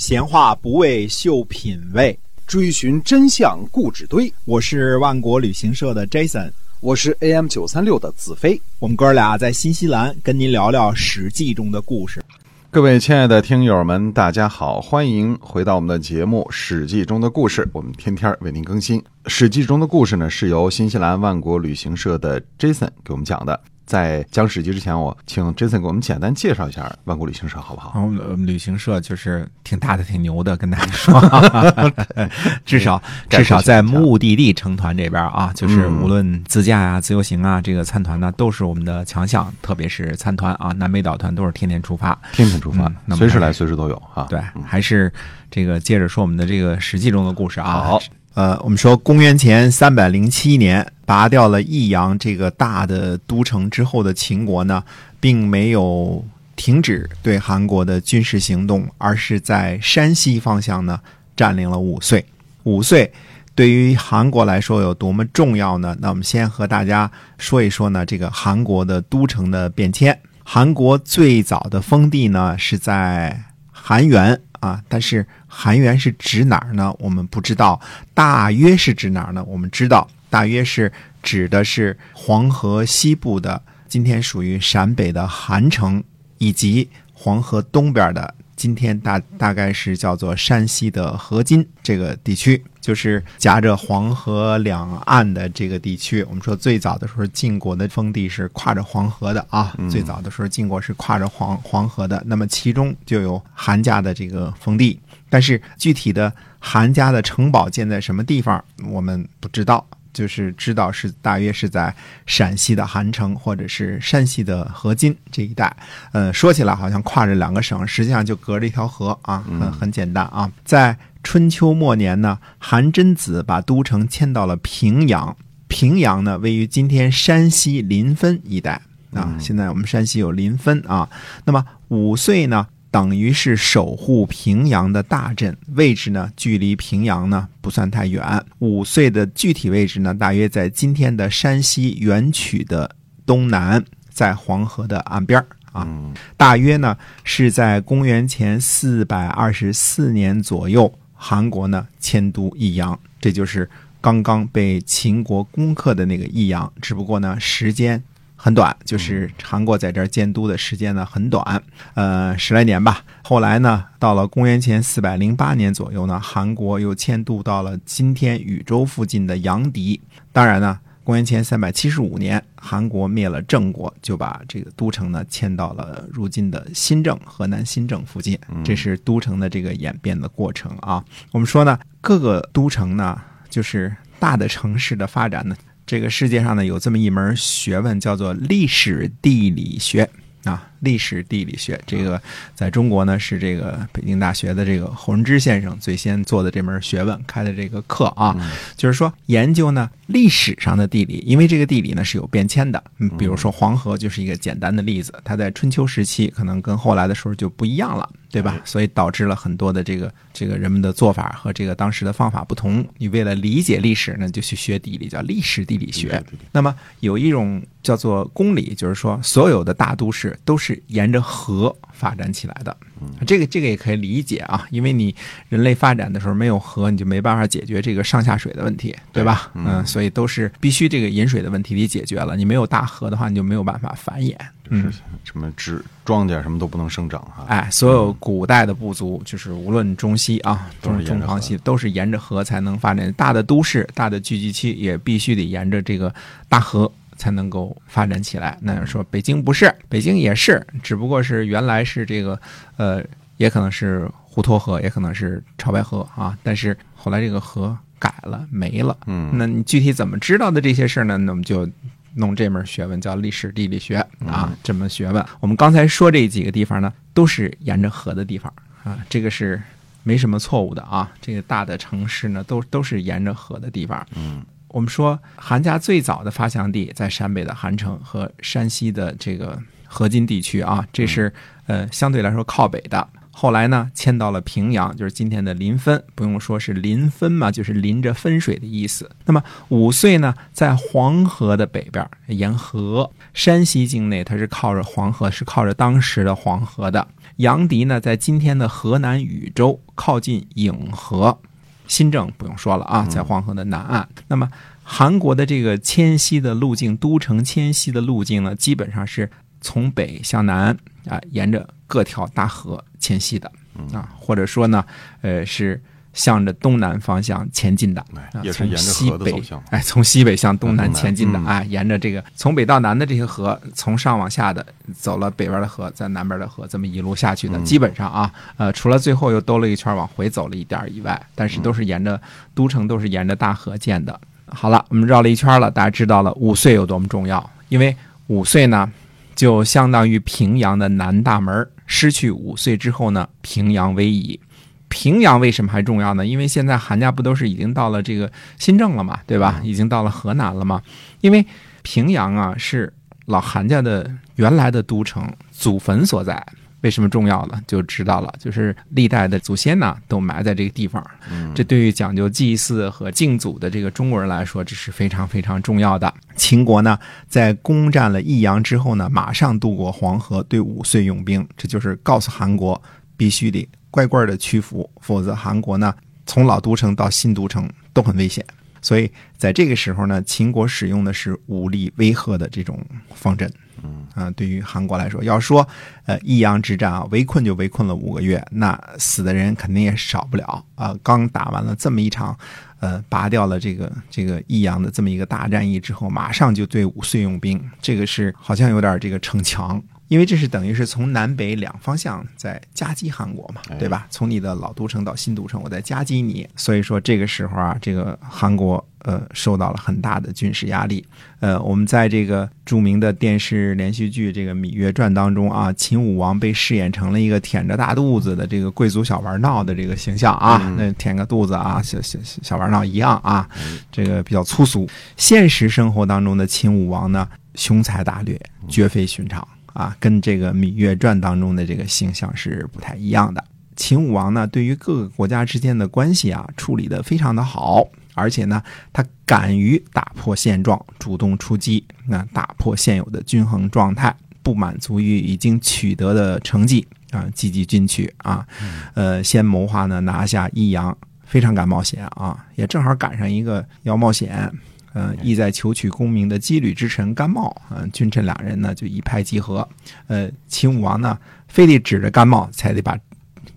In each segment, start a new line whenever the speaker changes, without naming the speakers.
闲话不为秀品味，
追寻真相故纸堆。
我是万国旅行社的 Jason，
我是 AM 九三六的子飞。
我们哥俩在新西兰跟您聊聊《史记》中的故事。
各位亲爱的听友们，大家好，欢迎回到我们的节目《史记》中的故事。我们天天为您更新《史记》中的故事呢，是由新西兰万国旅行社的 Jason 给我们讲的。在讲史记之前，我请 Jason 给我们简单介绍一下万国旅行社，好不好？
我们旅行社就是挺大的、挺牛的，跟大家说，至少 至少在目的地成团这边啊，就是无论自驾呀、自由行啊，这个参团呢，都是我们的强项。特别是参团啊，南北岛团都是天天出发，
天天出发，随时来，随时都有啊。
对，还是这个接着说我们的这个史记中的故事啊。
好。
呃，我们说公元前三百零七年拔掉了益阳这个大的都城之后的秦国呢，并没有停止对韩国的军事行动，而是在山西方向呢占领了五岁。五岁对于韩国来说有多么重要呢？那我们先和大家说一说呢，这个韩国的都城的变迁。韩国最早的封地呢是在韩原。啊，但是韩原是指哪儿呢？我们不知道，大约是指哪儿呢？我们知道，大约是指的是黄河西部的，今天属于陕北的韩城，以及黄河东边的。今天大大概是叫做山西的河津这个地区，就是夹着黄河两岸的这个地区。我们说最早的时候晋国的封地是跨着黄河的啊，最早的时候晋国是跨着黄黄河的，那么其中就有韩家的这个封地，但是具体的韩家的城堡建在什么地方，我们不知道。就是知道是大约是在陕西的韩城或者是山西的河津这一带。呃，说起来好像跨着两个省，实际上就隔着一条河啊，很很简单啊。在春秋末年呢，韩真子把都城迁到了平阳。平阳呢，位于今天山西临汾一带啊。现在我们山西有临汾啊。那么五岁呢？等于是守护平阳的大阵，位置呢，距离平阳呢不算太远。五岁的具体位置呢，大约在今天的山西垣曲的东南，在黄河的岸边啊。大约呢是在公元前四百二十四年左右，韩国呢迁都益阳，这就是刚刚被秦国攻克的那个益阳。只不过呢，时间。很短，就是韩国在这儿监督的时间呢很短，呃十来年吧。后来呢，到了公元前四百零八年左右呢，韩国又迁都到了今天禹州附近的阳翟。当然呢，公元前三百七十五年，韩国灭了郑国，就把这个都城呢迁到了如今的新郑河南新郑附近。这是都城的这个演变的过程啊。我们说呢，各个都城呢，就是大的城市的发展呢。这个世界上呢，有这么一门学问，叫做历史地理学啊。历史地理学，这个在中国呢是这个北京大学的这个侯仁之先生最先做的这门学问开的这个课啊，就是说研究呢历史上的地理，因为这个地理呢是有变迁的。嗯，比如说黄河就是一个简单的例子，它在春秋时期可能跟后来的时候就不一样了，对吧？所以导致了很多的这个这个人们的做法和这个当时的方法不同。你为了理解历史呢，就去学地理，叫历史地理学。那么有一种叫做公理，就是说所有的大都市都是。是沿着河发展起来的，这个这个也可以理解啊，因为你人类发展的时候没有河，你就没办法解决这个上下水的问题，对吧？嗯，所以都是必须这个饮水的问题得解决了。你没有大河的话，你就没有办法繁衍，
嗯，什么植庄稼什么都不能生长哈。
哎，所有古代的部族，就是无论中西啊，中中长西，都是沿着河才能发展。大的都市、大的聚集区也必须得沿着这个大河。才能够发展起来。那说北京不是，北京也是，只不过是原来是这个，呃，也可能是滹沱河，也可能是潮白河啊。但是后来这个河改了，没了。
嗯，
那你具体怎么知道的这些事儿呢？那我们就弄这门学问，叫历史地理学啊。这门学问，我们刚才说这几个地方呢，都是沿着河的地方啊。这个是没什么错误的啊。这个大的城市呢，都都是沿着河的地方。
嗯。
我们说韩家最早的发祥地在陕北的韩城和山西的这个河津地区啊，这是呃相对来说靠北的。后来呢，迁到了平阳，就是今天的临汾。不用说是临汾嘛，就是临着汾水的意思。那么五岁呢，在黄河的北边，沿河山西境内，它是靠着黄河，是靠着当时的黄河的。杨迪呢，在今天的河南禹州，靠近颍河。新政不用说了啊，在黄河的南岸。那么韩国的这个迁徙的路径，都城迁徙的路径呢，基本上是从北向南啊，沿着各条大河迁徙的啊，或者说呢，呃是。向着东南方向前进的，从
也是沿着
西北
河的走向，
哎，从西北向东南前进的，
嗯
哎，沿着这个从北到南的这些河，从上往下的走了北边的河，在南边的河，这么一路下去的，
嗯
基本上啊，呃，除了最后又兜了一圈往回走了一点儿以外，但是都是沿着都城都是沿着大河建的。好了，我们绕了一圈了，大家知道了五岁有多么重要，因为五岁呢，就相当于平阳的南大门，失去五岁之后呢，平阳危矣。平阳为什么还重要呢？因为现在韩家不都是已经到了这个新郑了嘛，对吧？已经到了河南了嘛。因为平阳啊是老韩家的原来的都城，祖坟所在。为什么重要呢？就知道了，就是历代的祖先呢都埋在这个地方。
嗯
这对于讲究祭祀和敬祖的这个中国人来说，这是非常非常重要的。秦国呢，在攻占了益阳之后呢，马上渡过黄河，对五岁用兵，这就是告诉韩国必须得乖乖的屈服，否则韩国呢，从老都城到新都城都很危险。所以在这个时候呢，秦国使用的是武力威吓的这种方针。
嗯
啊、对于韩国来说，要说呃益阳之战啊，围困就围困了五个月，那死的人肯定也少不了啊、刚打完了这么一场，呃，拔掉了这个这个益阳的这么一个大战役之后，马上就对五岁用兵，这个是好像有点这个逞强。因为这是等于是从南北两方向在夹击韩国嘛，对吧？从你的老都城到新都城，我在夹击你，所以说这个时候啊，这个韩国呃受到了很大的军事压力。呃，我们在这个著名的电视连续剧《这个芈月传》当中啊，秦武王被饰演成了一个舔着大肚子的这个贵族小玩闹的这个形象啊，那舔个肚子啊，小小小小玩闹一样啊，这个比较粗俗。现实生活当中的秦武王呢，雄才大略，绝非寻常啊，跟这个《芈月传》当中的这个形象是不太一样的。秦武王呢，对于各个国家之间的关系啊，处理得非常的好，而且呢，他敢于打破现状，主动出击，那打破现有的均衡状态，不满足于已经取得的成绩啊，积极进取啊，呃，先谋划呢拿下益阳，非常敢冒险啊，也正好赶上一个要冒险。呃，意在求取功名的羁旅之臣甘茂，嗯、君臣两人呢就一拍即合。呃，秦武王呢，非得指着甘茂才得把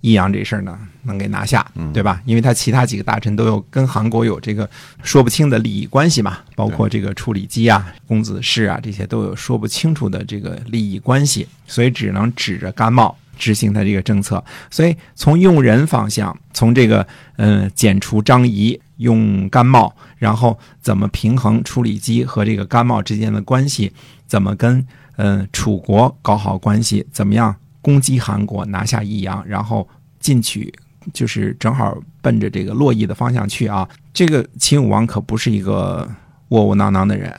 益阳这事儿呢能给拿下，对吧？因为他其他几个大臣都有跟韩国有这个说不清的利益关系嘛，包括这个处理机啊、公子氏啊这些都有说不清楚的这个利益关系，所以只能指着甘茂执行他这个政策。所以从用人方向，从这个嗯、呃剪除张仪，用甘茂，然后怎么平衡处理机和这个甘茂之间的关系，怎么跟嗯、呃楚国搞好关系，怎么样攻击韩国，拿下益阳，然后进取，就是正好奔着这个洛邑的方向去啊。这个秦武王可不是一个窝窝囊囊的人，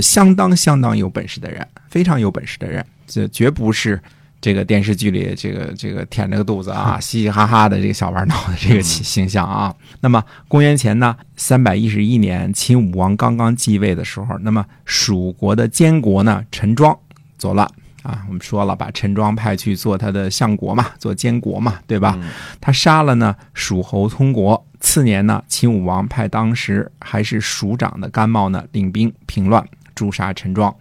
相当相当有本事的人，非常有本事的人，这绝不是。这个电视剧里，这个这个舔着个肚子啊，嘻嘻哈哈的这个小玩闹的这个形形象啊。那么公元前呢三百一十一年，秦武王刚刚继位的时候，那么蜀国的监国呢陈庄走了啊。我们说了，把陈庄派去做他的相国嘛，做监国嘛，对吧？他杀了呢蜀侯通国。次年呢，秦武王派当时还是蜀长的甘茂呢领兵平乱，诛杀陈庄。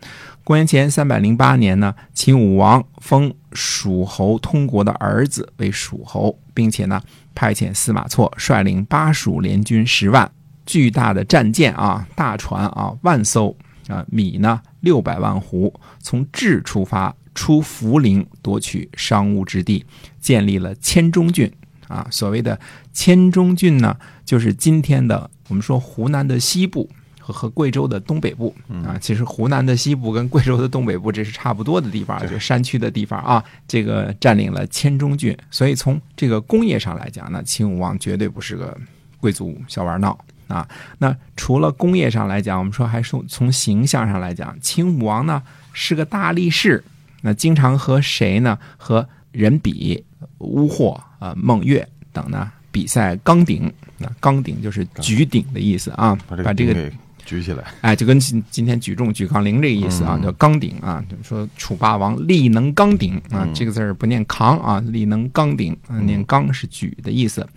公元前三百零八年呢，秦武王封蜀侯通国的儿子为蜀侯，并且呢派遣司马错率领巴蜀联军十万，巨大的战舰啊、大船啊万艘啊，米呢六百万斛，从治出发，出涪陵夺取商务之地，建立了千中郡啊。所谓的千中郡呢，就是今天的我们说湖南的西部。和和贵州的东北部啊，其实湖南的西部跟贵州的东北部这是差不多的地方，就是山区的地方啊。这个占领了黔中郡，所以从这个工业上来讲呢，秦武王绝对不是个贵族小玩闹啊。那除了工业上来讲，我们说还是从形象上来讲，秦武王呢是个大力士，那经常和谁呢？和人比、乌霍啊、孟越等呢比赛钢鼎。那钢鼎就是举鼎的意思啊，把这个
给举起来，
哎，就跟今今天举重、举杠铃这个意思啊，
嗯。
叫扛鼎啊。就是说楚霸王力能扛鼎啊，
嗯。
这个字儿不念扛啊，力能扛鼎啊，念刚是举的意思。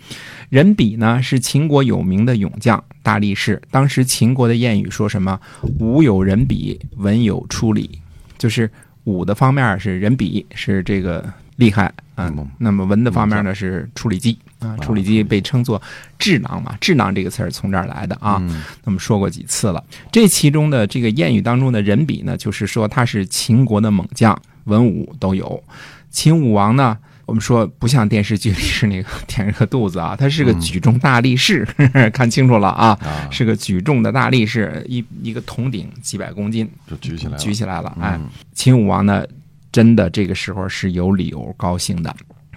人比呢是秦国有名的勇将、大力士。当时秦国的谚语说什么“武有人比，文有出礼”，就是武的方面是人比，是这个厉害啊、
嗯。
那么文的方面呢是处理机啊，处理机被称作智囊嘛，智囊这个词儿从这儿来的啊。
嗯
那么说过几次了。这其中的这个谚语当中的人比呢，就是说他是秦国的猛将，文武都有。秦武王呢，我们说不像电视剧里是那个 舔着个肚子啊，他是个举重大力士，看清楚了啊，
啊，
是个举重的大力士，一一个铜鼎几百公斤
就举起来了，
举起来了，哎，
嗯
秦武王呢，真的这个时候是有理由高兴的。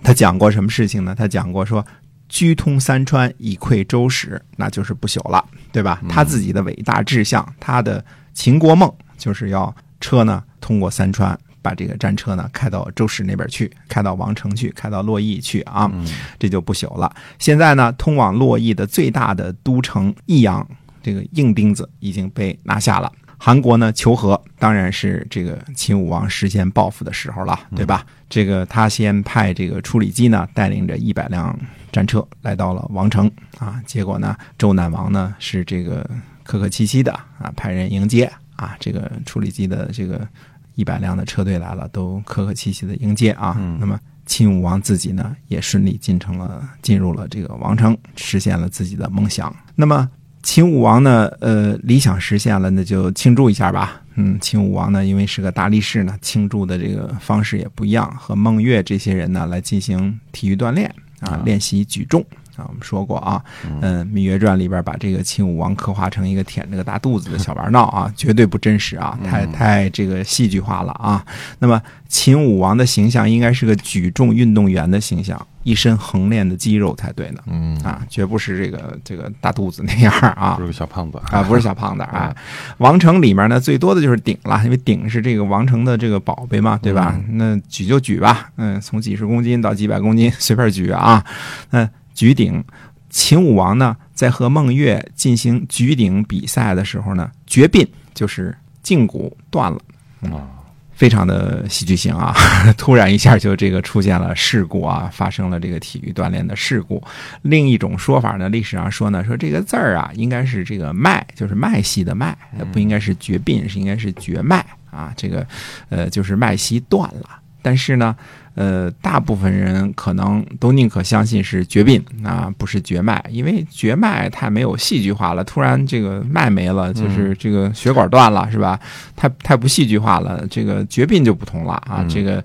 他讲过什么事情呢？他讲过说，居通三川，以窥周史，那就是不朽了，对吧？他自己的伟大志向，他的秦国梦，就是要车呢通过三川，把这个战车呢开到周史那边去，开到王城去，开到洛邑去啊，
嗯
这就不朽了。现在呢，通往洛邑的最大的都城益阳，这个硬钉子已经被拿下了。韩国呢求和，当然是这个秦武王实现报复的时候了，对吧？这个他先派这个处理机呢，带领着一百辆战车来到了王城啊，结果呢，周赧王呢是这个客客气气的啊，派人迎接啊，这个处理机的这个一百辆的车队来了，都客客气气的迎接啊。
嗯
那么秦武王自己呢，也顺利进城了，进入了这个王城，实现了自己的梦想。那么秦武王呢，呃，理想实现了，那就庆祝一下吧。嗯，秦武王呢，因为是个大力士呢，庆祝的这个方式也不一样，和孟越这些人呢来进行体育锻炼啊
啊，
练习举重啊。我们说过啊，嗯，《芈月传》里边把这个秦武王刻画成一个舔着个大肚子的小玩闹啊，绝对不真实啊，太太这个戏剧化了啊。那么秦武王的形象应该是个举重运动员的形象，一身横练的肌肉才对呢。
嗯，
啊，绝不是这个这个大肚子那样啊
不是个小胖子
啊，不是小胖子 啊。王城里面呢，最多的就是鼎了，因为鼎是这个王城的这个宝贝嘛，对吧？那举就举吧，嗯，从几十公斤到几百公斤随便举啊。那举鼎，秦武王呢，在和孟越进行举鼎比赛的时候呢，绝膑就是胫骨断了。
啊，
非常的戏剧性啊！突然一下就这个出现了事故啊，发生了这个体育锻炼的事故。另一种说法呢，历史上说呢，说这个字儿啊，应该是这个脉，就是脉系的脉，不应该是绝膑，是应该是绝脉啊。这个呃，就是脉系断了。但是呢，呃，大部分人可能都宁可相信是绝病啊，不是绝脉，因为绝脉太没有戏剧化了。突然这个脉没了，就是这个血管断了，是吧？太太不戏剧化了。这个绝病就不同了啊，
嗯
这个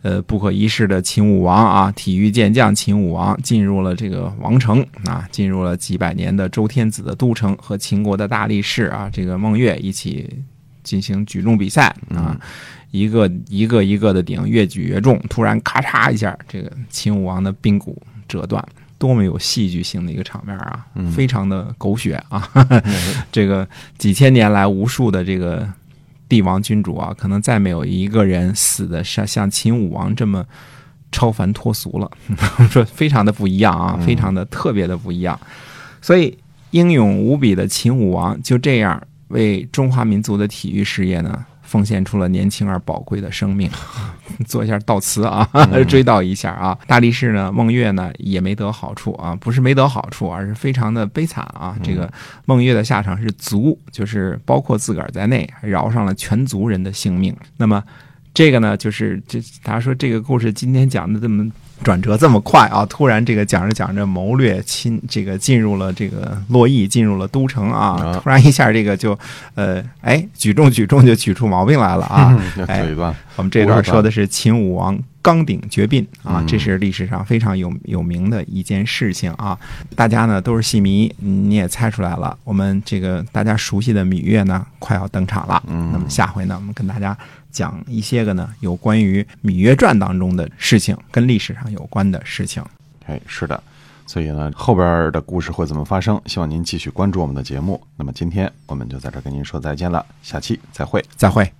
呃不可一世的秦武王啊，体育健将秦武王进入了这个王城啊，进入了几百年的周天子的都城，和秦国的大力士啊，这个孟越一起进行举重比赛啊。一个一个一个的顶，越举越重，突然咔嚓一下，这个秦武王的髌骨折断，多么有戏剧性的一个场面啊！
嗯
非常的狗血啊！这个几千年来，无数的这个帝王君主啊，可能再没有一个人死的像像秦武王这么超凡脱俗了，说非常的不一样啊，非常的特别的不一样。所以英勇无比的秦武王就这样为中华民族的体育事业呢。奉献出了年轻而宝贵的生命，做一下悼词啊，追悼一下啊。大力士呢，孟月呢也没得好处啊，不是没得好处，而是非常的悲惨啊。这个孟月的下场是族，就是包括自个儿在内，饶上了全族人的性命。那么这个呢，就是这大家说这个故事今天讲的这么。转折这么快啊！突然这个讲着讲着谋略侵这个进入了这个洛邑，进入了都城啊！
啊
突然一下这个就呃哎举重举重就举出毛病来了啊！
要
哎我们这段说的是秦武王刚鼎绝膑啊，这是历史上非常有有名的一件事情啊。大家呢都是戏迷，你也猜出来了，我们这个大家熟悉的芈月呢快要登场了。
嗯
那么下回呢，我们跟大家讲一些个呢有关于《芈月传》当中的事情，跟历史上有关的事情。
哎，是的，所以呢，后边的故事会怎么发生？希望您继续关注我们的节目。那么今天我们就在这儿跟您说再见了，下期再会。
再会。